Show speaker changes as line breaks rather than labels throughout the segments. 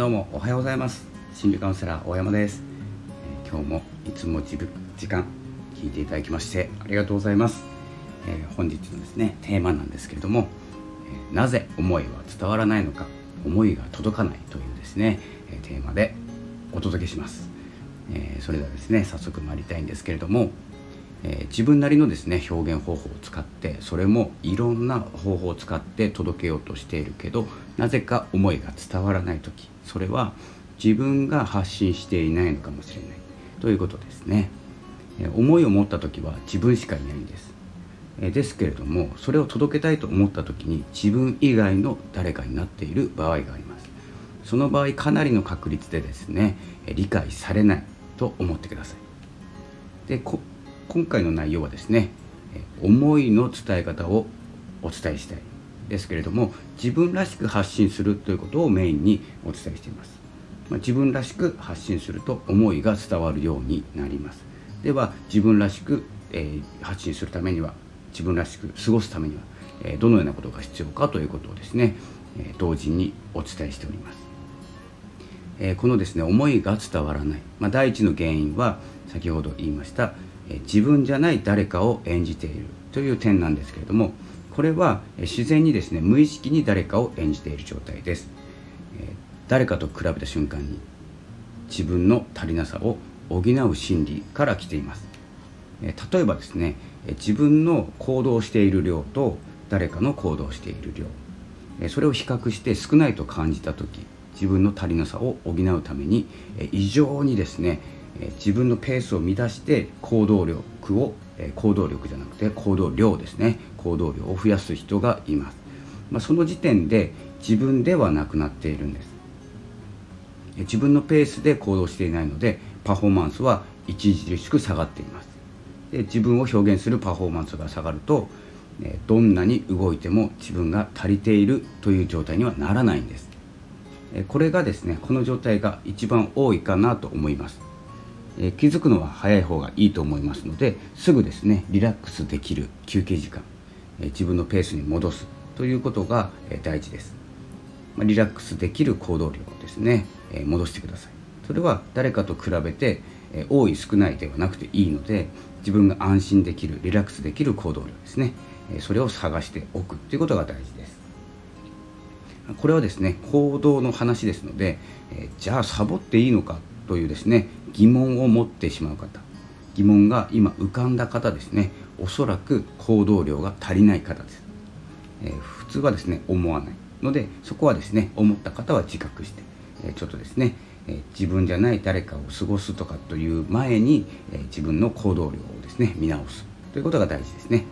どうもおはようございます。心理カウンセラー大山です、えー、今日もいつも自分時間聞いていただきましてありがとうございます、えー、本日のですねテーマなんですけれども、えー、なぜ思いは伝わらないのか思いが届かないというですね、えテーマでお届けします、えそれではですね早速参りたいんですけれどもえ、自分なりのですね表現方法を使ってそれもいろんな方法を使って届けようとしているけどなぜか思いが伝わらない時それは自分が発信していないのかもしれない。ということですね、思いを持った時は自分しかいないんです、ですけれどもそれを届けたいと思った時に自分以外の誰かになっている場合があります。その場合かなりの確率でですね理解されないと思ってください。で今回の内容はですね思いの伝え方をお伝えしたい。ですけれども自分らしく発信するということをメインにお伝えしています、まあ、自分らしく発信すると思いが伝わるようになります。では自分らしく、えー、発信するためには自分らしく過ごすためには、えー、どのようなことが必要かということをですね、えー、同時にお伝えしております、えこのですね思いが伝わらない、まあ、第一の原因は先ほど言いました自分じゃない誰かを演じているという点なんですけれどもこれは自然にですね無意識に誰かを演じている状態です。誰かと比べた瞬間に自分の足りなさを補う心理から来ています。例えばですね自分の行動している量と誰かの行動している量。それを比較して少ないと感じた時自分の足りなさを補うために異常にですね自分のペースを乱して行動力を行動力じゃなくて行動量ですね。行動量を増やす人がいます、まあ、その時点で自分ではなくなっているんです。自分のペースで行動していないのでパフォーマンスは著しく下がっています。で自分を表現するパフォーマンスが下がるとどんなに動いても自分が足りているという状態にはならないんです。これがですねこの状態が一番多いかなと思います。え気づくのは早い方がいいと思いますのですぐですねリラックスできる休憩時間、え自分のペースに戻すということが、え大事です、まリラックスできる行動量をですね、え戻してください。それは誰かと比べて、え多い少ないではなくていいので自分が安心できるリラックスできる行動量ですね、えそれを探しておくということが大事です。これはですね行動の話ですので、えじゃあサボっていいのかというですね疑問を持ってしまう方。疑問が今浮かんだ方ですねおそらく行動量が足りない方です、えー、普通はですね思わないのでそこはですね思った方は自覚して、えー、ちょっとですね、えー、自分じゃない誰かを過ごすとかという前に、え自分の行動量をですね見直す。ということが大事ですね。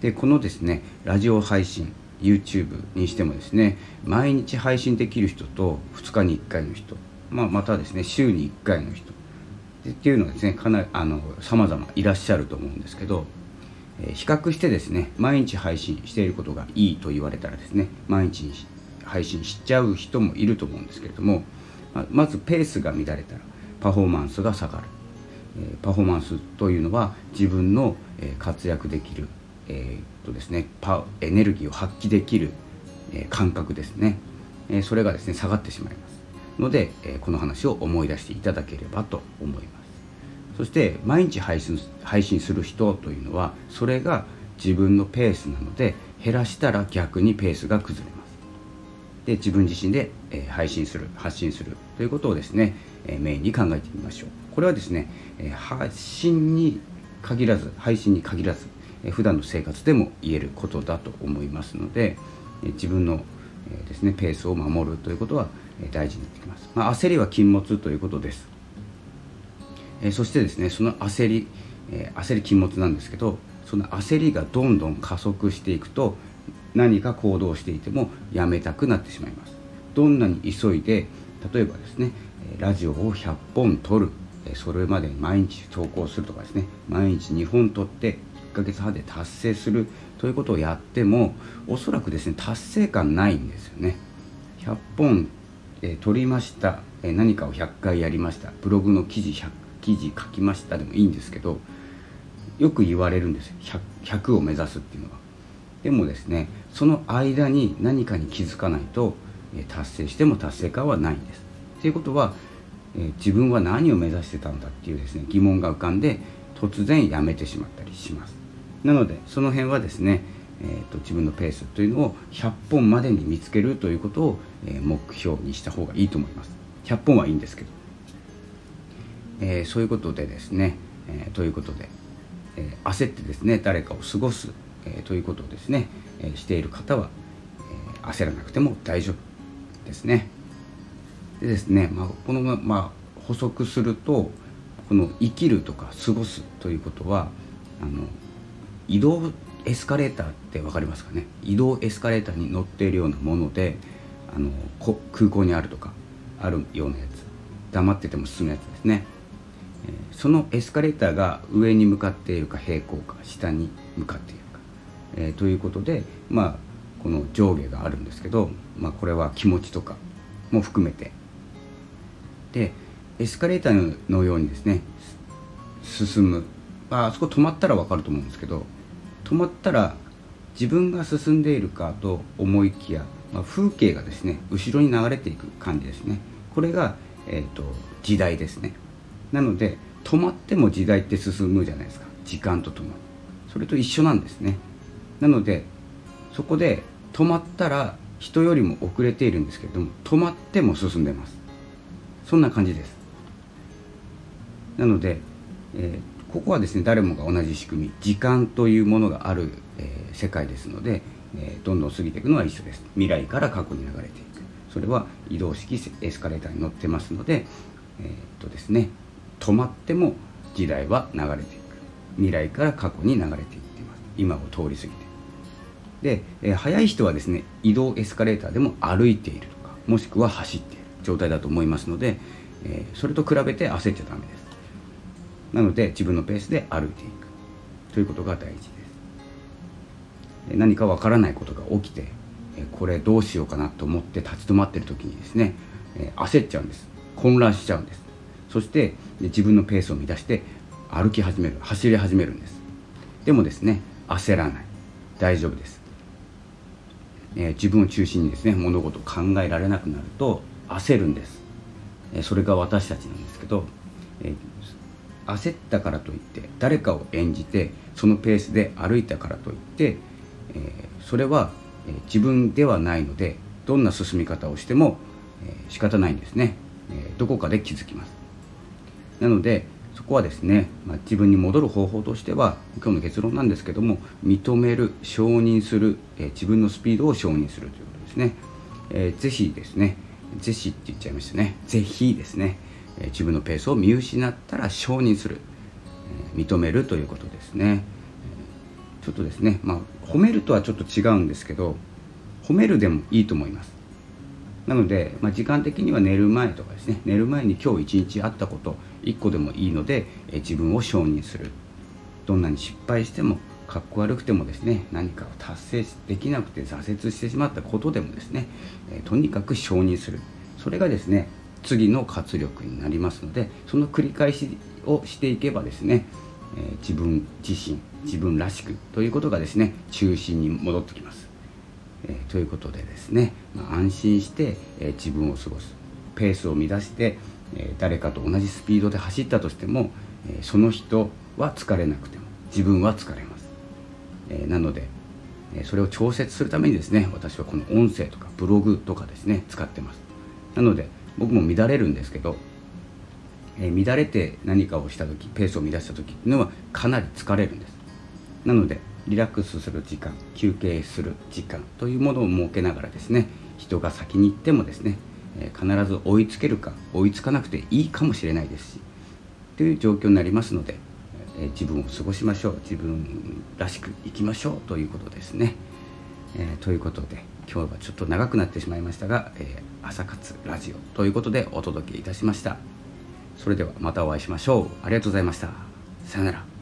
でこのですねラジオ配信 YouTube にしてもですね毎日配信できる人と2日に1回の人まあ、またですね週に1回の人。っていうのはですねかなりあの様々いらっしゃると思うんですけど、えー、比較してですね毎日配信していることがいいと言われたらですね毎日配信しちゃう人もいると思うんですけれどもまずペースが乱れたらパフォーマンスが下がる、えー、パフォーマンスというのは自分の、えー、活躍できる、えーとですね、パエネルギーを発揮できる、え感覚ですね、えそれがですね下がってしまいます。ので、えこの話を思い出していただければと思います。そして毎日配信配信する人というのはそれが自分のペースなので減らしたら逆にペースが崩れます。で自分自身で、え配信する発信するということをですね、えメインに考えてみましょう。これはですね、え発信に限らず配信に限らず、え普段の生活でも言えることだと思いますので、え自分の、ですねペースを守るということは大事になってきます、まあ、焦りは禁物ということです、えそしてですねその焦り、え焦り禁物なんですけどその焦りがどんどん加速していくと何か行動していてもやめたくなってしまいます。どんなに急いで例えばですねラジオを100本撮るそれまで毎日投稿するとかですね毎日2本撮って1ヶ月半で達成するということをやってもおそらくですね達成感ないんですよね。100本え撮りました、え何かを100回やりました。ブログの記事 100, 記事書きました。でもいいんですけどよく言われるんです 100, 100を目指すっていうのは。でもですねその間に何かに気づかないと、達成しても達成感はないんです。ということは、え自分は何を目指してたんだっていうですね疑問が浮かんで突然やめてしまったりします。なのでその辺はですね、えーと、自分のペースというのを100本までに見つけるということを、え目標にした方がいいと思います。100本はいいんですけど、えー、そういうことでですね、えー、ということで、え、焦ってですね誰かを過ごす、えということをですね、えしている方は、え焦らなくても大丈夫ですね。でですね、まあ、この、まあ、補足するとこの生きるとか過ごすということはあの移動エスカレーターって分かりますかね？移動エスカレーターに乗っているようなものであの空港にあるとかあるようなやつ。黙ってても進むやつですね、そのエスカレーターが上に向かっているか平行か下に向かっているか、えー、ということでまあこの上下があるんですけど、まあ、これは気持ちとかも含めて。でエスカレーターのようにですね進むあそこ止まったら分かると思うんですけど止まったら自分が進んでいるかと思いきや、まあ、風景がですね後ろに流れていく感じですね。これが、えーと、時代ですね。なので止まっても時代って進むじゃないですか。時間とともに。それと一緒なんですね。なのでそこで止まったら人よりも遅れているんですけれども止まっても進んでます。そんな感じです。なので、えーここはですね誰もが同じ仕組み時間というものがある、えー、世界ですので、えー、どんどん過ぎていくのは一緒です。未来から過去に流れていく。それは移動式エスカレーターに乗ってますのでえー、っとですね止まっても時代は流れていく。未来から過去に流れていってます。今を通り過ぎてで、えー、速い人はですね移動エスカレーターでも歩いているとかもしくは走っている状態だと思いますので、えー、それと比べて焦っちゃダメです。なので自分のペースで歩いていく。ということが大事です。何かわからないことが起きてこれどうしようかなと思って立ち止まってる時にですね焦っちゃうんです。混乱しちゃうんです。そして自分のペースを乱して歩き始める走り始めるんです。でもですね焦らない。大丈夫です、え自分を中心にですね物事を考えられなくなると焦るんです、えそれが私たちなんですけど、焦ったからといって誰かを演じてそのペースで歩いたからといって、えー、それは、えー、自分ではないのでどんな進み方をしても、えー、仕方ないんですね、えー、どこかで気づきます。なのでそこはですね、まあ、自分に戻る方法としては今日の結論なんですけども認める承認する、えー、自分のスピードを承認するということですね、えー、ぜひですねぜひって言っちゃいましたね。ぜひですね。自分のペースを見失ったら承認する、認めるということですね、ちょっとですねまあ褒めるとはちょっと違うんですけど褒めるでもいいと思います。なので、まあ、時間的には寝る前とかですね寝る前に今日一日あったこと1個でもいいので、自分を承認する。どんなに失敗してもかっこ悪くてもですね何かを達成できなくて挫折してしまったことでもですね、とにかく承認する。それがですね次の活力になりますのでその繰り返しをしていけばですね、えー、自分自身自分らしくということがですね中心に戻ってきます。えー、ということでですね、まあ、安心して、えー、自分を過ごすペースを乱して、え誰かと同じスピードで走ったとしても、えその人は疲れなくても自分は疲れます。えなのでそれを調節するためにですね私はこの音声とかブログとかですね使ってますなので僕も乱れるんですけど、えー、乱れて何かをした時ペースを乱した時っていうのはかなり疲れるんです。なのでリラックスする時間休憩する時間というものを設けながらですね人が先に行ってもですね、えー、必ず追いつけるか追いつかなくていいかもしれないですしという状況になりますので、えー、自分を過ごしましょう自分らしく生きましょうということですね、えということで今日はちょっと長くなってしまいましたが、えー、朝活ラジオということでお届けいたしました。それではまたお会いしましょう。ありがとうございました。さよなら。